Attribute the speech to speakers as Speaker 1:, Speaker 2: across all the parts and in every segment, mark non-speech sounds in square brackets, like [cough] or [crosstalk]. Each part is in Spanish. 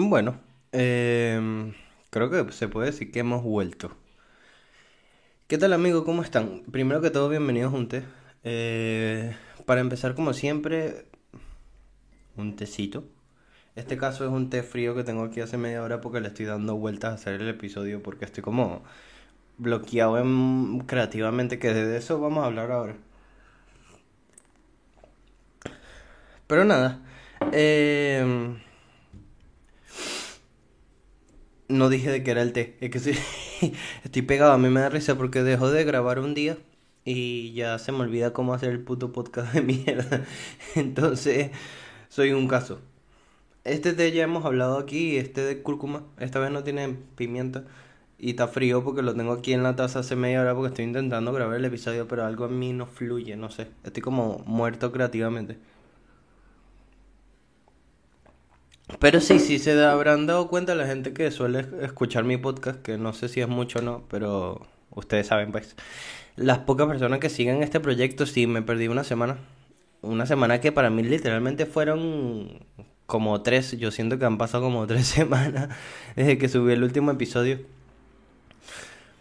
Speaker 1: Bueno, em, creo que se puede decir que hemos vuelto. ¿Qué tal amigos? ¿Cómo están? Primero que todo, bienvenidos a un té. Eh, para empezar, como siempre, un tecito. Este caso es un té frío que tengo aquí hace media hora porque le estoy dando vueltas a hacer el episodio porque estoy como bloqueado en, creativamente, que de eso vamos a hablar ahora. Pero nada, eh, no dije de que era el té, es que sí, [laughs] estoy pegado, a mí me da risa porque dejo de grabar un día y ya se me olvida cómo hacer el puto podcast de [laughs] mierda. Entonces, soy un caso. Este té ya hemos hablado aquí, este de cúrcuma, esta vez no tiene pimienta y está frío porque lo tengo aquí en la taza hace media hora porque estoy intentando grabar el episodio, pero algo en mí no fluye, no sé, estoy como muerto creativamente. Pero sí, sí se habrán dado cuenta la gente que suele escuchar mi podcast, que no sé si es mucho o no, pero ustedes saben pues. Las pocas personas que siguen este proyecto, sí, me perdí una semana. Una semana que para mí literalmente fueron como tres, yo siento que han pasado como tres [laughs] semanas desde que subí el último episodio.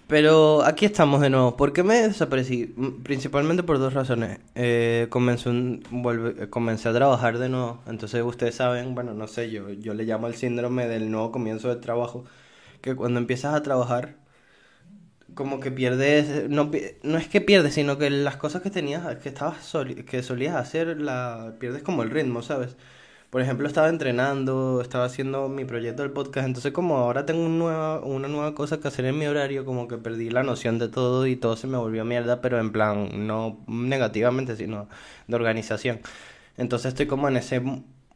Speaker 1: Pero aquí estamos de nuevo. ¿Por qué me desaparecí? Principalmente por dos razones. Eh, comencé, un, vuelve, comencé a trabajar de nuevo. Entonces ustedes saben, bueno, no sé, yo, yo le llamo el síndrome del nuevo comienzo del trabajo. Que cuando empiezas a trabajar, como que pierdes, no, no es que pierdes, sino que las cosas que tenías, que, estabas que solías hacer, la, pierdes como el ritmo, ¿sabes? Por ejemplo, estaba entrenando, estaba haciendo mi proyecto del podcast, entonces como ahora tengo una nueva, una nueva cosa que hacer en mi horario, como que perdí la noción de todo y todo se me volvió mierda, pero en plan, no negativamente, sino de organización. Entonces estoy como en ese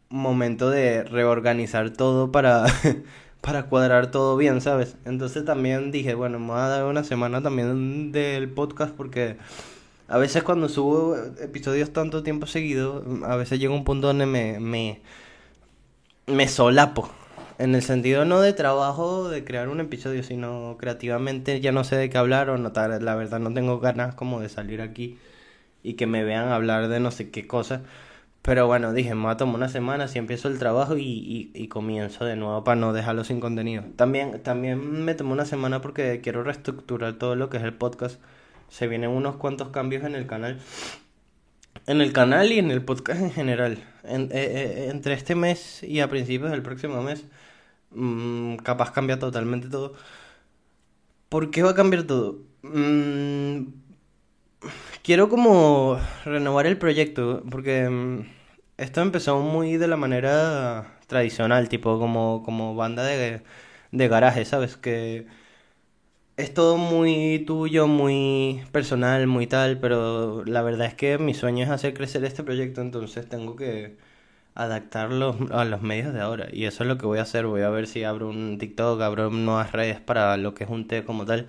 Speaker 1: momento de reorganizar todo para, [laughs] para cuadrar todo bien, ¿sabes? Entonces también dije, bueno, me voy a dar una semana también del podcast porque a veces cuando subo episodios tanto tiempo seguido, a veces llega un punto donde me, me, me solapo. En el sentido no de trabajo de crear un episodio, sino creativamente ya no sé de qué hablar o notar, la verdad no tengo ganas como de salir aquí y que me vean hablar de no sé qué cosa. Pero bueno, dije, me voy a tomar una semana si empiezo el trabajo y, y, y, comienzo de nuevo para no dejarlo sin contenido. También, también me tomé una semana porque quiero reestructurar todo lo que es el podcast se vienen unos cuantos cambios en el canal. En el canal y en el podcast en general. Eh, eh, entre este mes y a principios del próximo mes, mmm, capaz cambia totalmente todo. ¿Por qué va a cambiar todo? Mmm, quiero como renovar el proyecto, porque mm, esto empezó muy de la manera tradicional, tipo como, como banda de, de garaje, ¿sabes? Que es todo muy tuyo, muy personal, muy tal, pero la verdad es que mi sueño es hacer crecer este proyecto, entonces tengo que adaptarlo a los medios de ahora. Y eso es lo que voy a hacer. Voy a ver si abro un TikTok, abro nuevas redes para lo que es un té como tal.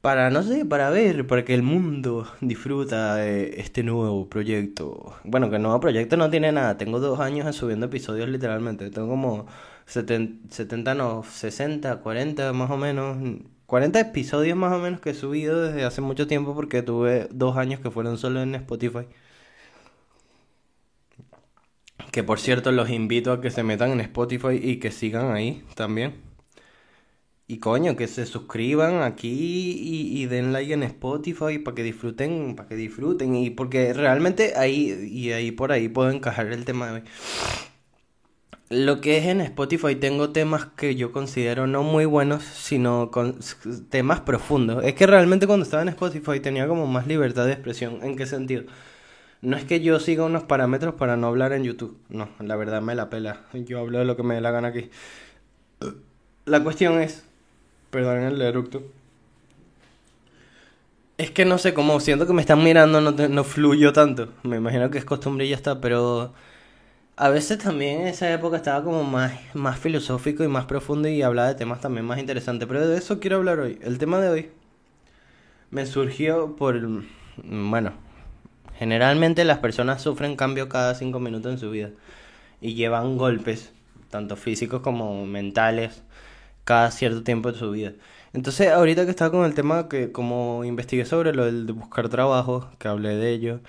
Speaker 1: Para, no sé, para ver, para que el mundo disfruta de este nuevo proyecto. Bueno, que el nuevo proyecto no tiene nada. Tengo dos años subiendo episodios literalmente. Tengo como 70, no, 60, 40 más o menos. 40 episodios más o menos que he subido desde hace mucho tiempo porque tuve dos años que fueron solo en Spotify. Que por cierto los invito a que se metan en Spotify y que sigan ahí también. Y coño, que se suscriban aquí y, den like en Spotify para que disfruten, para que disfruten. Y porque realmente ahí y ahí por ahí puedo encajar el tema de hoy. Lo que es en Spotify tengo temas que yo considero no muy buenos, sino con temas profundos. Es que realmente cuando estaba en Spotify tenía como más libertad de expresión. ¿En qué sentido? No es que yo siga unos parámetros para no hablar en YouTube. No, la verdad me la pela. Yo hablo de lo que me dé la gana aquí. La cuestión es, perdonen el eructo. Es que no sé cómo, siento que me están mirando, no, no fluyo tanto. Me imagino que es costumbre y ya está, pero a veces también en esa época estaba como más, más filosófico y más profundo y hablaba de temas también más interesantes. Pero de eso quiero hablar hoy. El tema de hoy me surgió por... Bueno, generalmente las personas sufren cambio cada cinco minutos en su vida y llevan golpes, tanto físicos como mentales, cada cierto tiempo de su vida. Entonces, ahorita que estaba con el tema que como investigué sobre lo de buscar trabajo, que hablé de ello,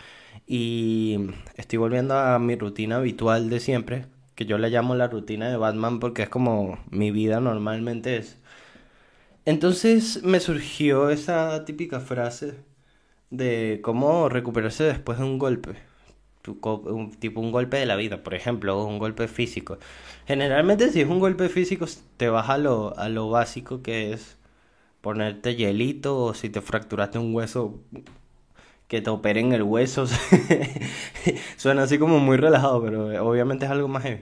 Speaker 1: y estoy volviendo a mi rutina habitual de siempre, que yo le llamo la rutina de Batman porque es como mi vida normalmente es. Entonces me surgió esa típica frase de cómo recuperarse después de un golpe. Tipo un golpe de la vida, por ejemplo, un golpe físico. Generalmente si es un golpe físico te vas a lo, a lo básico que es ponerte hielito o si te fracturaste un hueso que te operen el hueso. [laughs] Suena así como muy relajado, pero obviamente es algo más heavy.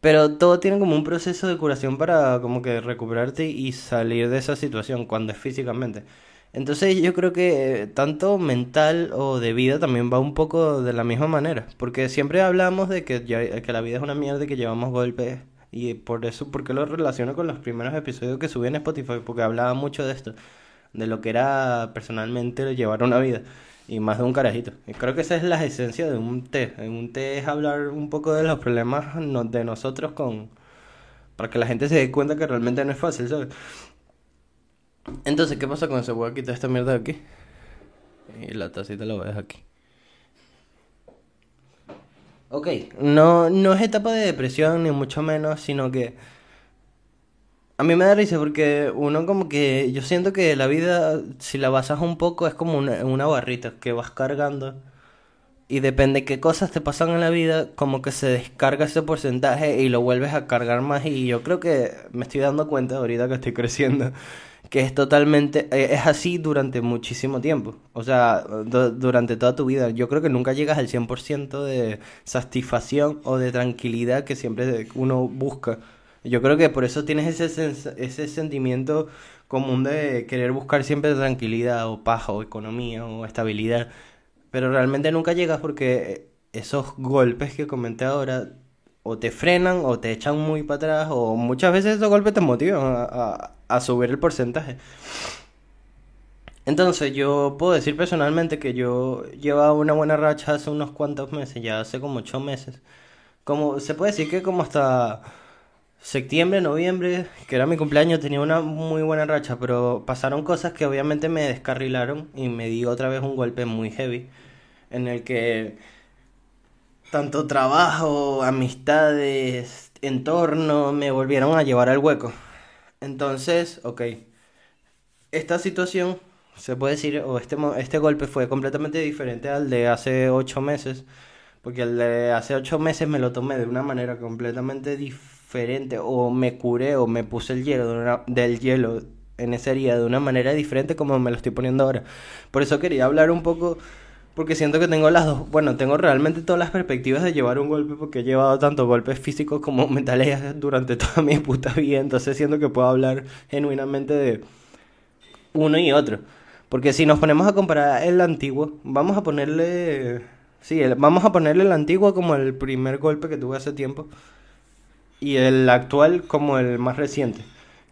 Speaker 1: Pero todo tiene como un proceso de curación para como que recuperarte y salir de esa situación cuando es físicamente. Entonces yo creo que tanto mental o de vida también va un poco de la misma manera. Porque siempre hablamos de que, que la vida es una mierda y que llevamos golpes y por eso, porque lo relaciono con los primeros episodios que subí en Spotify, porque hablaba mucho de esto, de lo que era personalmente llevar una vida, y más de un carajito. Y creo que esa es la esencia de un té. Un té es hablar un poco de los problemas de nosotros con... para que la gente se dé cuenta que realmente no es fácil, ¿sabes? Entonces, ¿qué pasa con eso? Voy a quitar esta mierda de aquí. Y la tacita la voy a dejar aquí. Ok, no, no es etapa de depresión, ni mucho menos, sino que a mí me da risa porque uno como que yo siento que la vida, si la basas un poco, es como una, una barrita que vas cargando y depende de qué cosas te pasan en la vida, como que se descarga ese porcentaje y lo vuelves a cargar más y yo creo que me estoy dando cuenta ahorita que estoy [laughs] creciendo que es totalmente, eh, es así durante muchísimo tiempo, o sea, durante toda tu vida. Yo creo que nunca llegas al 100% de satisfacción o de tranquilidad que siempre uno busca. Yo creo que por eso tienes ese, ese sentimiento común de querer buscar siempre tranquilidad o paz o economía o estabilidad, pero realmente nunca llegas porque esos golpes que comenté ahora o te frenan o te echan muy para atrás o muchas veces esos golpes te motivan a, a, subir el porcentaje. Entonces yo puedo decir personalmente que yo llevaba una buena racha hace unos cuantos meses, ya hace como ocho meses. Como se puede decir que como hasta septiembre, noviembre, que era mi cumpleaños, tenía una muy buena racha, pero pasaron cosas que obviamente me descarrilaron y me di otra vez un golpe muy heavy en el que tanto trabajo, amistades, entorno me volvieron a llevar al hueco. Entonces, ok, esta situación, se puede decir, o este, este golpe fue completamente diferente al de hace ocho meses, porque el de hace ocho meses me lo tomé de una manera completamente diferente, o me curé, o me puse el hielo del hielo en esa herida de una manera diferente como me lo estoy poniendo ahora. Por eso quería hablar un poco porque siento que tengo las dos, bueno, tengo realmente todas las perspectivas de llevar un golpe porque he llevado tanto golpes físicos como [laughs] mentales durante toda mi puta vida, entonces siento que puedo hablar genuinamente de uno y otro. Porque si nos ponemos a comparar el antiguo, vamos a ponerle sí, vamos a ponerle el antiguo como el primer golpe que tuve hace tiempo y el actual como el más reciente,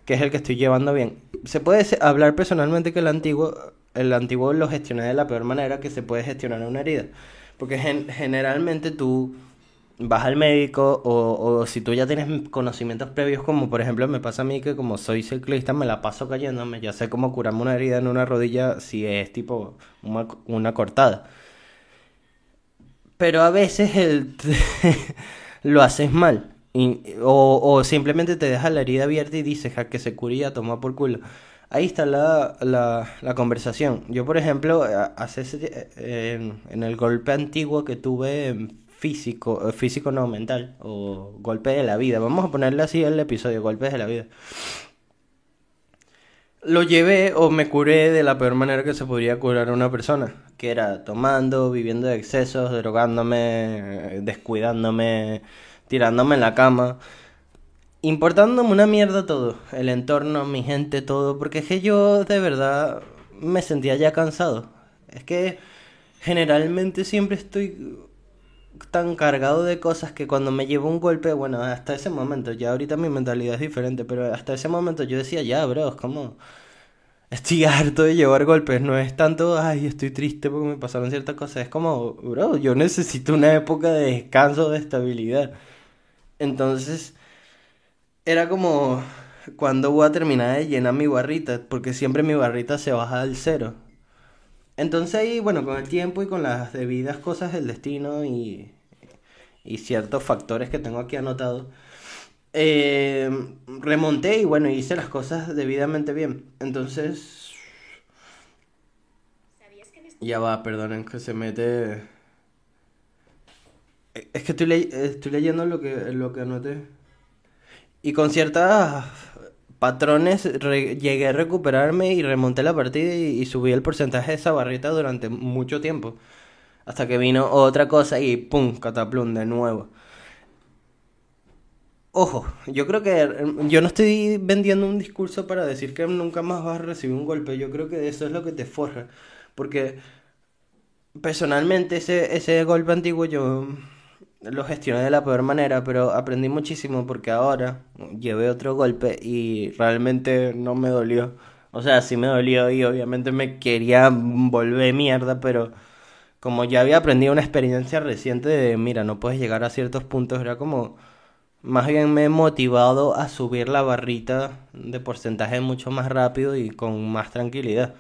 Speaker 1: que es el que estoy llevando bien. Se puede hablar personalmente que el antiguo el antiguo lo gestioné de la peor manera que se puede gestionar una herida. Porque generalmente tú vas al médico o, si tú ya tienes conocimientos previos, como por ejemplo me pasa a mí que como soy ciclista me la paso cayéndome, ya sé cómo curarme una herida en una rodilla si es tipo una, cortada. Pero a veces el [laughs] lo haces mal. O, simplemente te dejas la herida abierta y dices a que se curía, toma por culo. Ahí está la, la, conversación. Yo, por ejemplo, hace en, el golpe antiguo que tuve físico, eh, físico no mental, o golpe de la vida, vamos a ponerle así el episodio, golpes de la vida. Lo llevé o me curé de la peor manera que se podría curar a una persona, que era tomando, viviendo de excesos, drogándome, eh, descuidándome, tirándome en la cama importándome una mierda todo, el entorno, mi gente, todo, porque es que yo de verdad me sentía ya cansado. Es que generalmente siempre estoy tan cargado de cosas que cuando me llevo un golpe, bueno, hasta ese momento, ya ahorita mi mentalidad es diferente, pero hasta ese momento yo decía, ya, bro, es como... Estoy [laughs] harto de llevar golpes, no es tanto, ay, estoy triste porque me pasaron ciertas cosas, es como, bro, yo necesito una época de descanso, de estabilidad. Entonces, era como cuando voy a terminar de llenar mi barrita, porque siempre mi barrita se baja al cero. Entonces ahí, bueno, con el tiempo y con las debidas cosas del destino y, y ciertos factores que tengo aquí anotados, eh, remonté y bueno, hice las cosas debidamente bien. Entonces... Ya va, perdonen que se mete... Es que estoy, leyendo lo que, lo que anoté. Y con ciertos patrones llegué a recuperarme y remonté la partida y, subí el porcentaje de esa barrita durante mucho tiempo. Hasta que vino otra cosa y ¡pum! Cataplum de nuevo. Ojo, yo creo que em, yo no estoy vendiendo un discurso para decir que nunca más vas a recibir un golpe. Yo creo que eso es lo que te forja. Porque personalmente ese, ese golpe antiguo yo lo gestioné de la peor manera, pero aprendí muchísimo porque ahora llevé otro golpe y realmente no me dolió. O sea, sí me dolió y obviamente me quería volver mierda, pero como ya había aprendido una experiencia reciente de, mira, no puedes llegar a ciertos puntos, era como, más bien me he motivado a subir la barrita de porcentaje mucho más rápido y con más tranquilidad.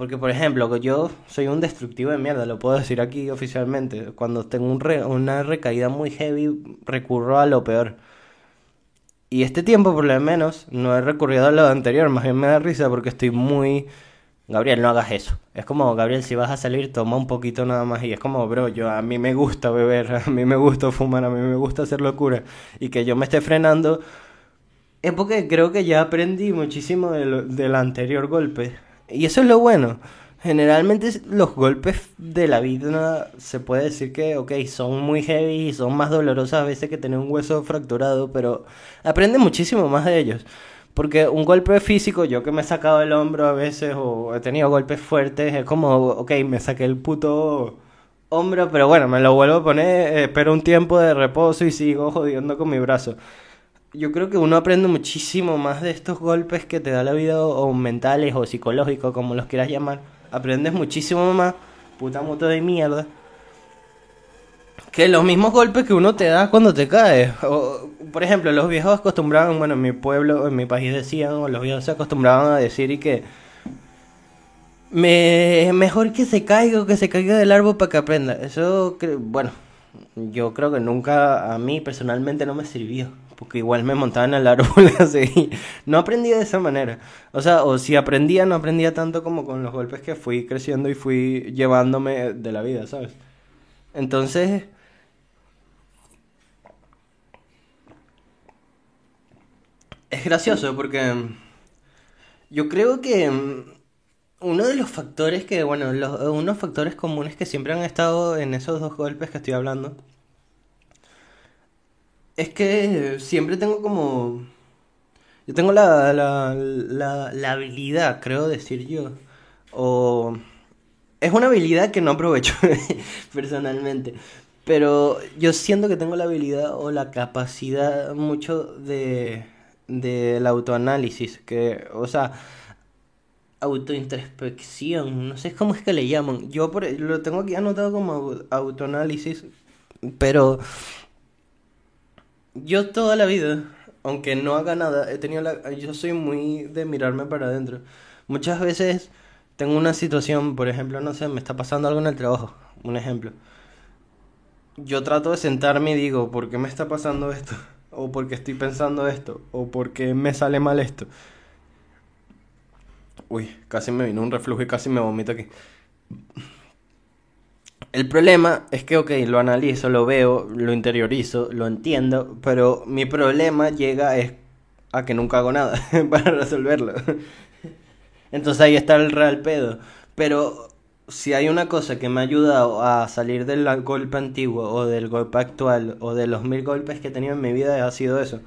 Speaker 1: Porque, por ejemplo, yo soy un destructivo de mierda, lo puedo decir aquí oficialmente. Cuando tengo un una recaída muy heavy, recurro a lo peor. Y este tiempo, por lo menos, no he recurrido a lo anterior. Más bien me da risa porque estoy muy... Gabriel, no hagas eso. Es como, Gabriel, si vas a salir, toma un poquito nada más. Y es como, bro, yo a mí me gusta beber, [laughs] a mí me gusta fumar, a mí me gusta hacer locura. Y que yo me esté frenando es porque creo que ya aprendí muchísimo del anterior golpe. Y eso es lo bueno. Generalmente los golpes de la vida se puede decir que, ok, son muy heavy y son más dolorosos a veces que tener un hueso fracturado, pero aprende muchísimo más de ellos. Porque un golpe físico, yo que me he sacado el hombro a veces o he tenido golpes fuertes, es como, ok, me saqué el puto hombro, pero bueno, me lo vuelvo a poner, espero un tiempo de reposo y sigo jodiendo con mi brazo yo creo que uno aprende muchísimo más de estos golpes que te da la vida, o mentales o psicológicos, como los quieras llamar. Aprendes muchísimo más, puta moto de mierda, que los mismos golpes que uno te da cuando te caes. O, por ejemplo, los viejos acostumbraban, bueno, en mi pueblo, en mi país decían, o los viejos se acostumbraban a decir y que me mejor que se caiga o que se caiga del árbol para que aprenda. Eso, bueno, yo creo que nunca a mí personalmente no me sirvió porque igual me montaba en el árbol [laughs] así. No aprendía de esa manera. O sea, o si aprendía, no aprendía tanto como con los golpes que fui creciendo y fui llevándome de la vida, ¿sabes? Entonces... Es gracioso porque yo creo que uno de los factores que, bueno, los, unos factores comunes que siempre han estado en esos dos golpes que estoy hablando es que siempre tengo como... Yo tengo la, la, la, habilidad, creo decir yo. O... Es una habilidad que no aprovecho [laughs] personalmente. Pero yo siento que tengo la habilidad o la capacidad mucho de del autoanálisis, que, o sea, autointrospección, no sé cómo es que le llaman. Yo por, lo tengo aquí anotado como autoanálisis, pero yo toda la vida, aunque no haga nada, he tenido la... Yo soy muy de mirarme para adentro. Muchas veces tengo una situación, por ejemplo, no sé, me está pasando algo en el trabajo, un ejemplo. Yo trato de sentarme y digo, ¿por qué me está pasando esto? [laughs] O por qué estoy pensando esto, o por qué me sale mal esto. Uy, casi me vino un reflujo y casi me vomito aquí. El problema es que, ok, lo analizo, lo veo, lo interiorizo, lo entiendo, pero mi problema llega es a que nunca hago nada [laughs] para resolverlo. Entonces ahí está el real pedo. Pero si hay una cosa que me ha ayudado a salir del golpe antiguo o del golpe actual o de los mil golpes que he tenido en mi vida ha sido eso.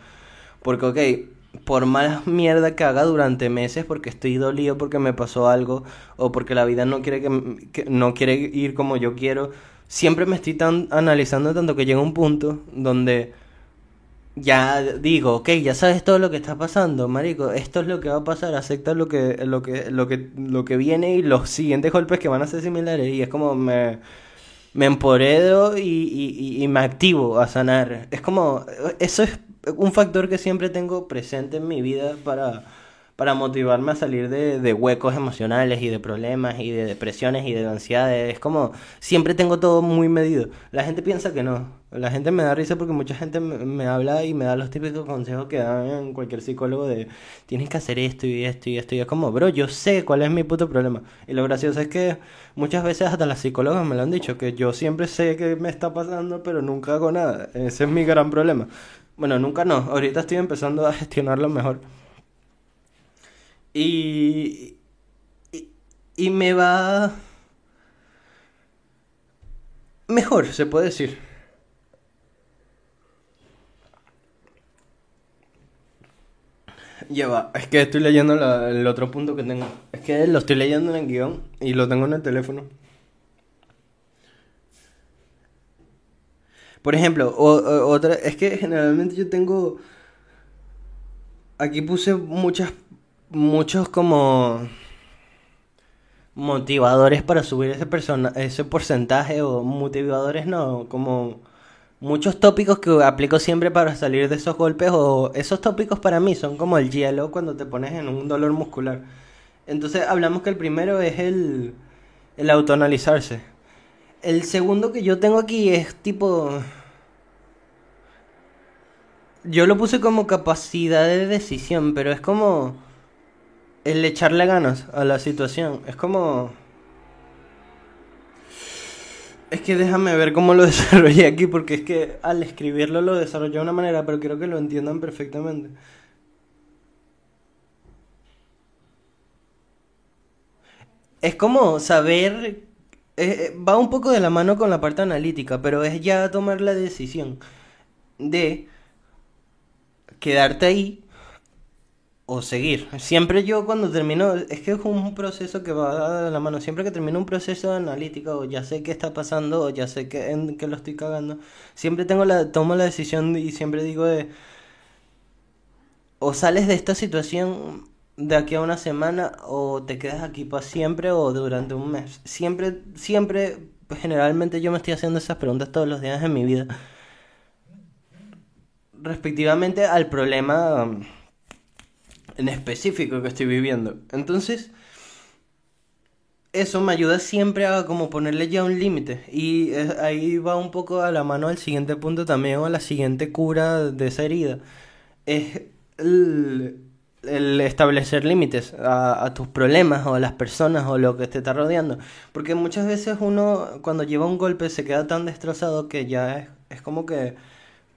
Speaker 1: Porque, ok, por más mierda que haga durante meses porque estoy dolido porque me pasó algo o porque la vida no quiere que, no quiere ir como yo quiero siempre me estoy analizando tanto que llega un punto donde ya digo ok ya sabes todo lo que está pasando marico esto es lo que va a pasar acepta lo que lo que lo que lo que viene y los siguientes golpes que van a ser similares y es como me me emporedo y, y, y me activo a sanar. Es como eso es un factor que siempre tengo presente en mi vida para, para motivarme a salir de, de huecos emocionales y de problemas y de depresiones y de ansiedades. Es como, siempre tengo todo muy medido. La gente piensa que no. La gente me da risa porque mucha gente me, habla y me da los típicos consejos que dan cualquier psicólogo de tienes que hacer esto y esto y esto. Y es como, bro, yo sé cuál es mi puto problema. Y lo gracioso es que muchas veces hasta las psicólogas me lo han dicho, que yo siempre sé que me está pasando, pero nunca hago nada. Ese es mi gran problema. Bueno, nunca no. Ahorita estoy empezando a [laughs] gestionarlo mejor. Y, y, me va mejor, se puede decir. Ya va, es que estoy leyendo el otro punto que tengo. Es que lo estoy leyendo en el guion y lo tengo en el teléfono. Por ejemplo, o- otra, es que generalmente yo tengo, aquí puse muchas, muchos como motivadores para subir ese persona, ese porcentaje o motivadores no, como muchos tópicos que aplico siempre para salir de esos golpes o esos tópicos para mí son como el hielo cuando te pones en un dolor muscular. Entonces hablamos que el primero es el, el autoanalizarse. El segundo que yo tengo aquí es tipo... Yo lo puse como capacidad de decisión, pero es como el echarle ganas a la situación. Es como... Es que déjame ver cómo lo [laughs] desarrollé aquí, porque es que al escribirlo lo desarrollé de una manera, pero quiero que lo entiendan perfectamente. Es como saber, eh, eh, va un poco de la mano con la parte analítica, pero es ya tomar la decisión de quedarte ahí o seguir. Siempre yo cuando termino, es que es un proceso que va de la mano, siempre que termino un proceso de analítica o ya sé qué está pasando o ya sé que, en qué lo estoy cagando, siempre tengo la, tomo la decisión y siempre digo de, o sales de esta situación de aquí a una semana o te quedas aquí para siempre o durante un mes. Siempre, siempre, generalmente yo me estoy haciendo esas preguntas todos los días de mi vida. Respectivamente al problema um, en específico que estoy viviendo. Entonces, eso me ayuda siempre a como ponerle ya un límite. Y eh, ahí va un poco a la mano al siguiente punto también o a la siguiente cura de esa herida. Es el, el establecer límites a, tus problemas o a las personas o lo que te está rodeando. Porque muchas veces uno cuando lleva un golpe se queda tan destrozado que ya es, es como que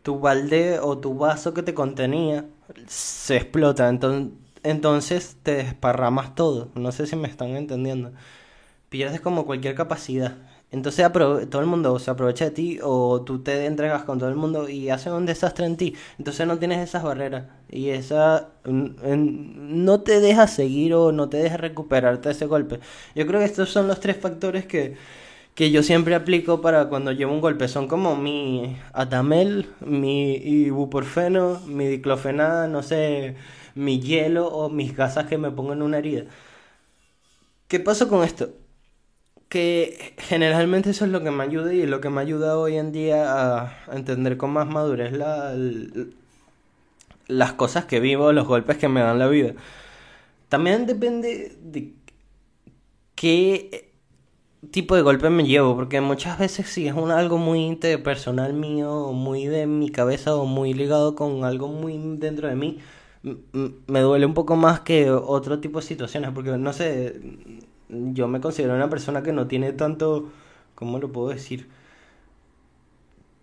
Speaker 1: tu balde o tu vaso que te contenía se explota. Entonces, entonces te desparramas todo. No sé si me están entendiendo. Pierdes como cualquier capacidad. Entonces todo el mundo se aprovecha de ti o tú te entregas con todo el mundo y hacen un desastre en ti. Entonces no tienes esas barreras y esa no te deja seguir o no te deja recuperarte de ese golpe. Yo creo que estos son los tres factores que, que yo siempre aplico para cuando llevo un golpe. Son como mi Atamel, mi ibuprofeno, mi diclofenac, no sé, mi hielo o mis gasas que me pongo en una herida. ¿Qué pasa con esto? Que generalmente eso es lo que me ayuda y lo que me ayuda hoy en día a, entender con más madurez la, las cosas que vivo, los golpes que me dan la vida. También depende de qué tipo de golpe me llevo, porque muchas veces si es un, algo muy inte- personal mío, o muy de mi cabeza, o muy ligado con algo muy dentro de mí, me duele un poco más que otro tipo de situaciones, porque no sé, yo me considero una persona que no tiene tanto, ¿cómo lo puedo decir?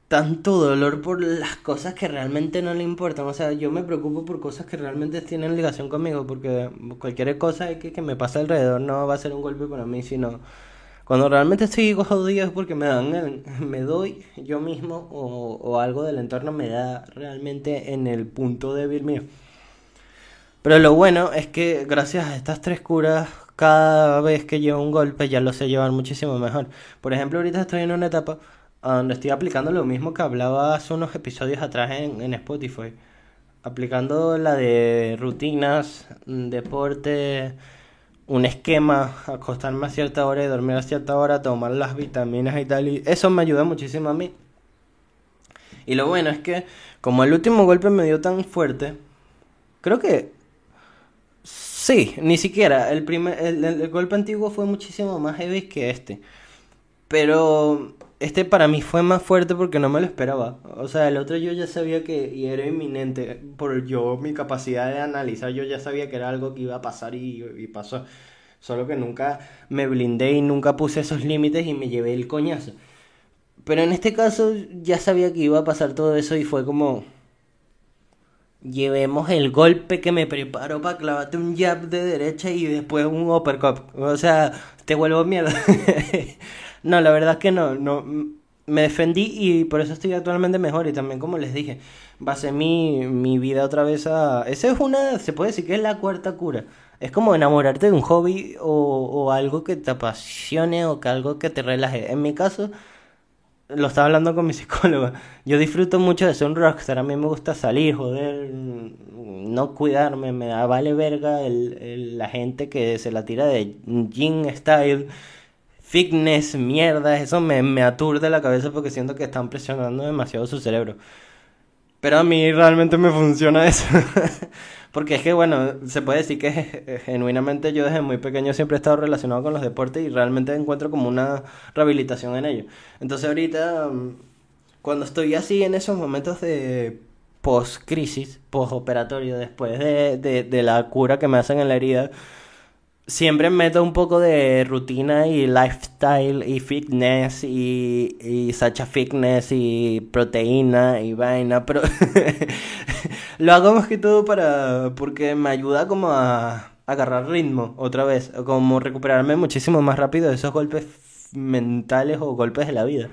Speaker 1: Tanto dolor por las cosas que realmente no le importan. O sea, yo me preocupo por cosas que realmente tienen ligación conmigo, porque cualquier cosa que, que me pase alrededor no va a ser un golpe para mí, sino cuando realmente estoy jodido es porque me dan, el- [laughs] me doy yo mismo o, o algo del entorno me da realmente en el punto débil mío. Pero lo bueno es que gracias a estas tres curas, cada vez que llevo un golpe ya lo sé llevar muchísimo mejor. Por ejemplo, ahorita estoy en una etapa a donde estoy aplicando lo mismo que hablaba hace unos episodios atrás en, en Spotify. Aplicando la de rutinas, deporte, un esquema, acostarme a cierta hora y dormir a cierta hora, tomar las vitaminas y tal. Eso me ayuda muchísimo a mí. Y lo bueno es que como el último golpe me dio tan fuerte, creo que Sí, ni siquiera. El, primer, el, golpe antiguo fue muchísimo más heavy que este. Pero este para mí fue más fuerte porque no me lo esperaba. O sea, el otro yo ya sabía que y era inminente. Por yo, mi capacidad de analizar, yo ya sabía que era algo que iba a pasar y, y pasó. Solo que nunca me blindé y nunca puse esos límites y me llevé el coñazo. Pero en este caso ya sabía que iba a pasar todo eso y fue como llevemos el golpe que me preparo para clavarte un jab de derecha y después un uppercut. O sea, te vuelvo mierda. [laughs] no, la verdad es que no, no. Me defendí y por eso estoy actualmente mejor. Y también, como les dije, basé mi, mi vida otra vez a. Esa es una. Se puede decir que es la cuarta cura. Es como enamorarte de un hobby o, o algo que te apasione o que algo que te relaje. En mi caso, lo estaba hablando con mi [laughs] psicóloga. Yo disfruto mucho de ser un rockstar. A mí me gusta salir, joder, no cuidarme. Me da vale verga el, la gente que se la tira de gym style, fitness, mierda. Eso me, me aturde la cabeza porque siento que están presionando demasiado su cerebro. Pero a mí realmente me funciona [laughs] eso. Porque es que, bueno, se puede decir que [laughs] genuinamente yo desde muy pequeño siempre he estado relacionado con los deportes y realmente encuentro como una rehabilitación en ello. Entonces ahorita, mm, cuando estoy así en esos momentos de post-crisis, post-operatorio, después de, de, de la cura que me hacen en la herida, siempre meto un poco de rutina y lifestyle y fitness y, y sacha fitness y proteína y vaina, pero [laughs] lo hago más que todo para porque me ayuda como a agarrar ritmo otra vez, como recuperarme muchísimo más rápido de esos golpes mentales o golpes de la vida.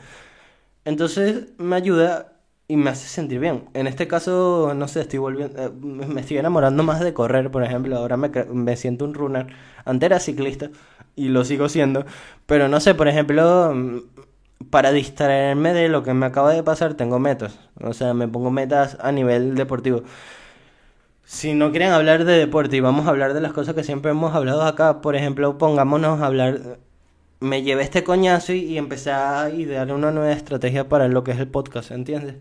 Speaker 1: Entonces me ayuda y me hace sentir bien. En este caso, no sé, estoy volviendo, eh, me estoy enamorando más de correr, por ejemplo, ahora me, me siento un runner. Antes era ciclista y lo sigo siendo, pero no sé, por ejemplo, para distraerme de lo que me acaba de pasar, tengo metas. O sea, me pongo metas a nivel deportivo. Si no quieren hablar de deporte y vamos a hablar de las cosas que siempre hemos hablado acá, por ejemplo, pongámonos a hablar me llevé este coñazo y, empecé a idear una nueva estrategia para lo que es el podcast, ¿entiendes?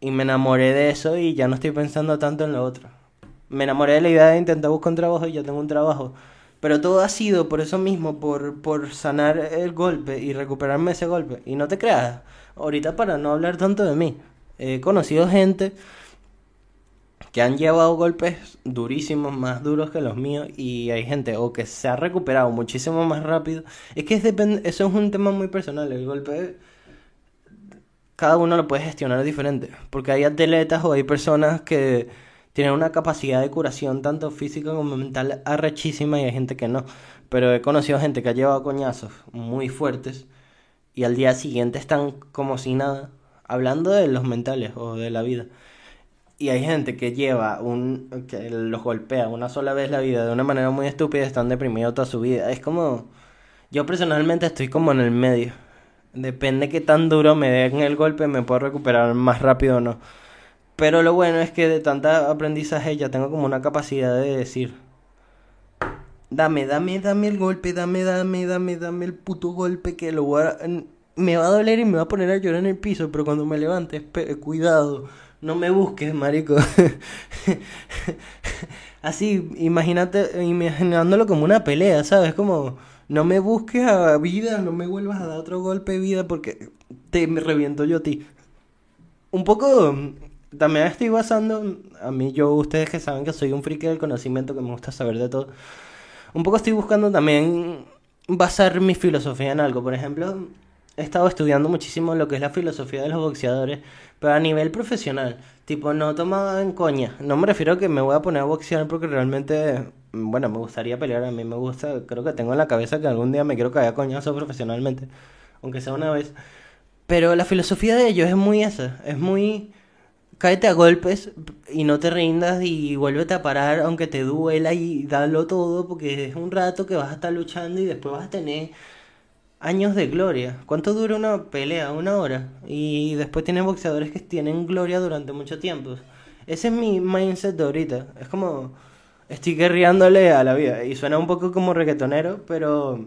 Speaker 1: Y me enamoré de eso y ya no estoy pensando tanto en lo otro. Me enamoré de la idea de intentar buscar un trabajo y ya tengo un trabajo. Pero todo ha sido por eso mismo, por, por sanar el golpe y recuperarme ese golpe. Y no te creas, ahorita para no hablar tanto de mí, he conocido gente que han llevado golpes durísimos, más duros que los míos, y hay gente o que se ha recuperado muchísimo más rápido. Es que es eso es un tema muy personal, el golpe cada uno lo puede gestionar diferente, porque hay atletas o hay personas que tienen una capacidad de curación tanto física como mental arrechísima y hay gente que no. Pero he conocido gente que ha llevado coñazos muy fuertes y al día siguiente están como si nada, hablando de los mentales o de la vida. Y hay gente que lleva un. que los golpea una sola vez la vida de una manera muy estúpida y están deprimidos toda su vida. Es como. Yo personalmente estoy como en el medio. Depende qué tan duro me den el golpe, me puedo recuperar más rápido o no. Pero lo bueno es que de tanta aprendizaje ya tengo como una capacidad de decir. Dame, dame, dame el golpe, dame, dame, dame, dame el puto golpe que lo voy a... Me va a doler y me va a poner a llorar en el piso, pero cuando me levante, cuidado no me busques, marico. [laughs] Así, imagínate, imaginándolo como una pelea, ¿sabes? Como, no me busques a vida, no me vuelvas a dar otro golpe de vida porque te me reviento yo a ti. Un poco, también estoy basando, a mí yo, ustedes que saben que soy un friki del conocimiento, que me gusta saber de todo. Un poco estoy buscando también basar mi filosofía en algo. Por ejemplo, he estado estudiando muchísimo lo que es la filosofía de los boxeadores, pero a nivel profesional. Tipo, no tomado en coña. No me refiero a que me voy a poner a boxear porque realmente, bueno, me gustaría pelear. A mí me gusta, creo que tengo en la cabeza que algún día me quiero caer a coñazo profesionalmente, aunque sea una vez. Pero la filosofía de ellos es muy esa, es muy cáete a golpes y no te rindas y vuélvete a parar aunque te duela y dalo todo porque es un rato que vas a estar luchando y después vas a tener años de gloria. ¿Cuánto dura una pelea? Una hora. Y después tienen boxeadores que tienen gloria durante mucho tiempo. Ese es mi mindset de ahorita. Es como estoy guerreándole a la vida. Y suena un poco como reggaetonero, pero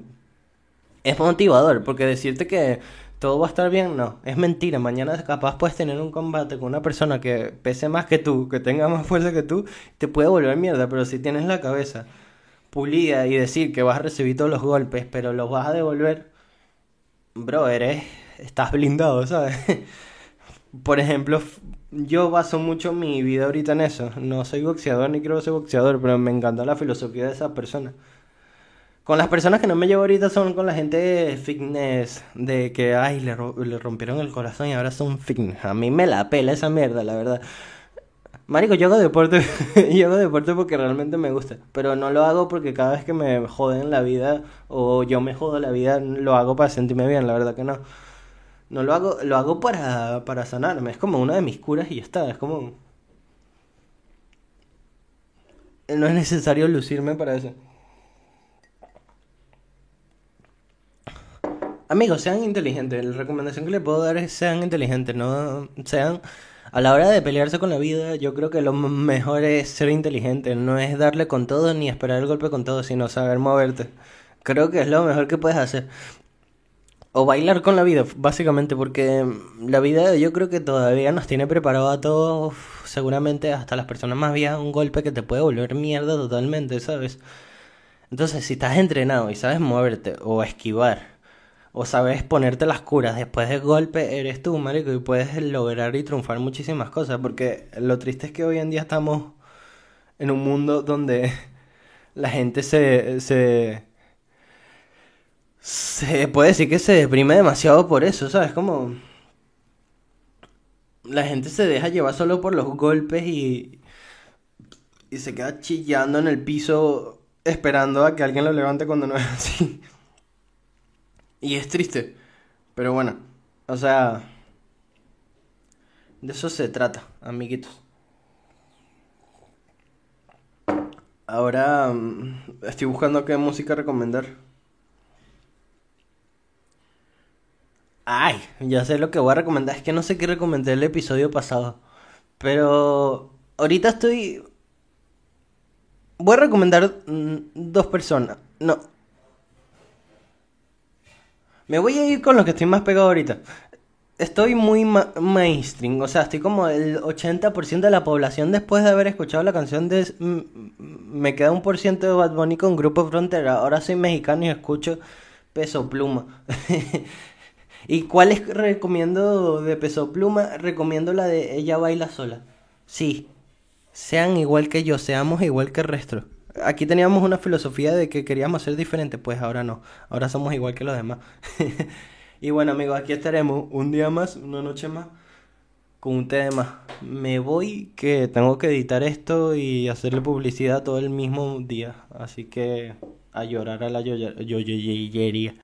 Speaker 1: es motivador. Porque decirte que todo va a estar bien, no. Es mentira. Mañana capaz puedes tener un combate con una persona que pese más que tú, que tenga más fuerza que tú, te puede volver mierda. Pero si tienes la cabeza pulida y decir que vas a recibir todos los golpes, pero los vas a devolver, bro, eres, estás blindado, ¿sabes? [laughs] Por ejemplo, yo baso mucho mi vida ahorita en eso. No soy boxeador ni quiero ser boxeador, pero me encanta la filosofía de esa persona. Con las personas que no me llevo ahorita son con la gente de fitness, de que, ay, le, le rompieron el corazón y ahora son fitness. A mí me la pela esa mierda, la verdad. Marico, yo hago deporte, [laughs] yo hago deporte porque realmente me gusta, pero no lo hago porque cada vez que me joden la vida o yo me jodo la vida, lo hago para sentirme bien, la verdad que no. No lo hago, lo hago para, para sanarme, es como una de mis curas y ya está, es como... No es necesario lucirme para eso. Amigos, sean inteligentes. La recomendación que les puedo dar es sean inteligentes, no sean a la hora de pelearse con la vida, yo creo que lo mejor es ser inteligente, no es darle con todo ni esperar el golpe con todo, sino saber moverte. Creo que es lo mejor que puedes hacer. O bailar con la vida, básicamente, porque la vida yo creo que todavía nos tiene preparado a todos, seguramente hasta las personas más viejas, un golpe que te puede volver mierda totalmente, ¿sabes? Entonces, si estás entrenado y sabes moverte o esquivar, o sabes ponerte las curas después del golpe, eres tú, marico, y puedes lograr y triunfar muchísimas cosas, porque lo triste es que hoy en día estamos en un mundo donde [laughs] la gente se, se, se puede decir que se deprime demasiado por eso, ¿sabes? Como la gente se deja llevar solo por los golpes y, y se queda chillando en el piso esperando a que alguien lo levante cuando no es así. [laughs] Y es triste. Pero bueno, o sea, de eso se trata, amiguitos. Ahora mm, estoy buscando qué música recomendar. Ay, ya sé lo que voy a recomendar. Es que no sé qué recomendé el episodio pasado. Pero ahorita estoy... Voy a recomendar mm, dos personas. No, me voy a ir con lo que estoy más pegado ahorita. Estoy muy mainstream, o sea, estoy como el 80% de la población después de haber escuchado la canción de... Me queda un por ciento de Bad Bunny con Grupo Frontera. Ahora soy mexicano y escucho Peso Pluma. [laughs] ¿Y cuáles recomiendo de Peso Pluma? Recomiendo la de Ella Baila Sola. Sí, sean igual que yo, seamos igual que el resto aquí teníamos una filosofía de que queríamos ser diferentes, pues ahora no, ahora somos igual que los demás. [laughs] y bueno amigos, aquí estaremos un día más, una noche más, con un tema. Me voy que tengo que editar esto y hacerle publicidad todo el mismo día, así que a llorar a la yoyería.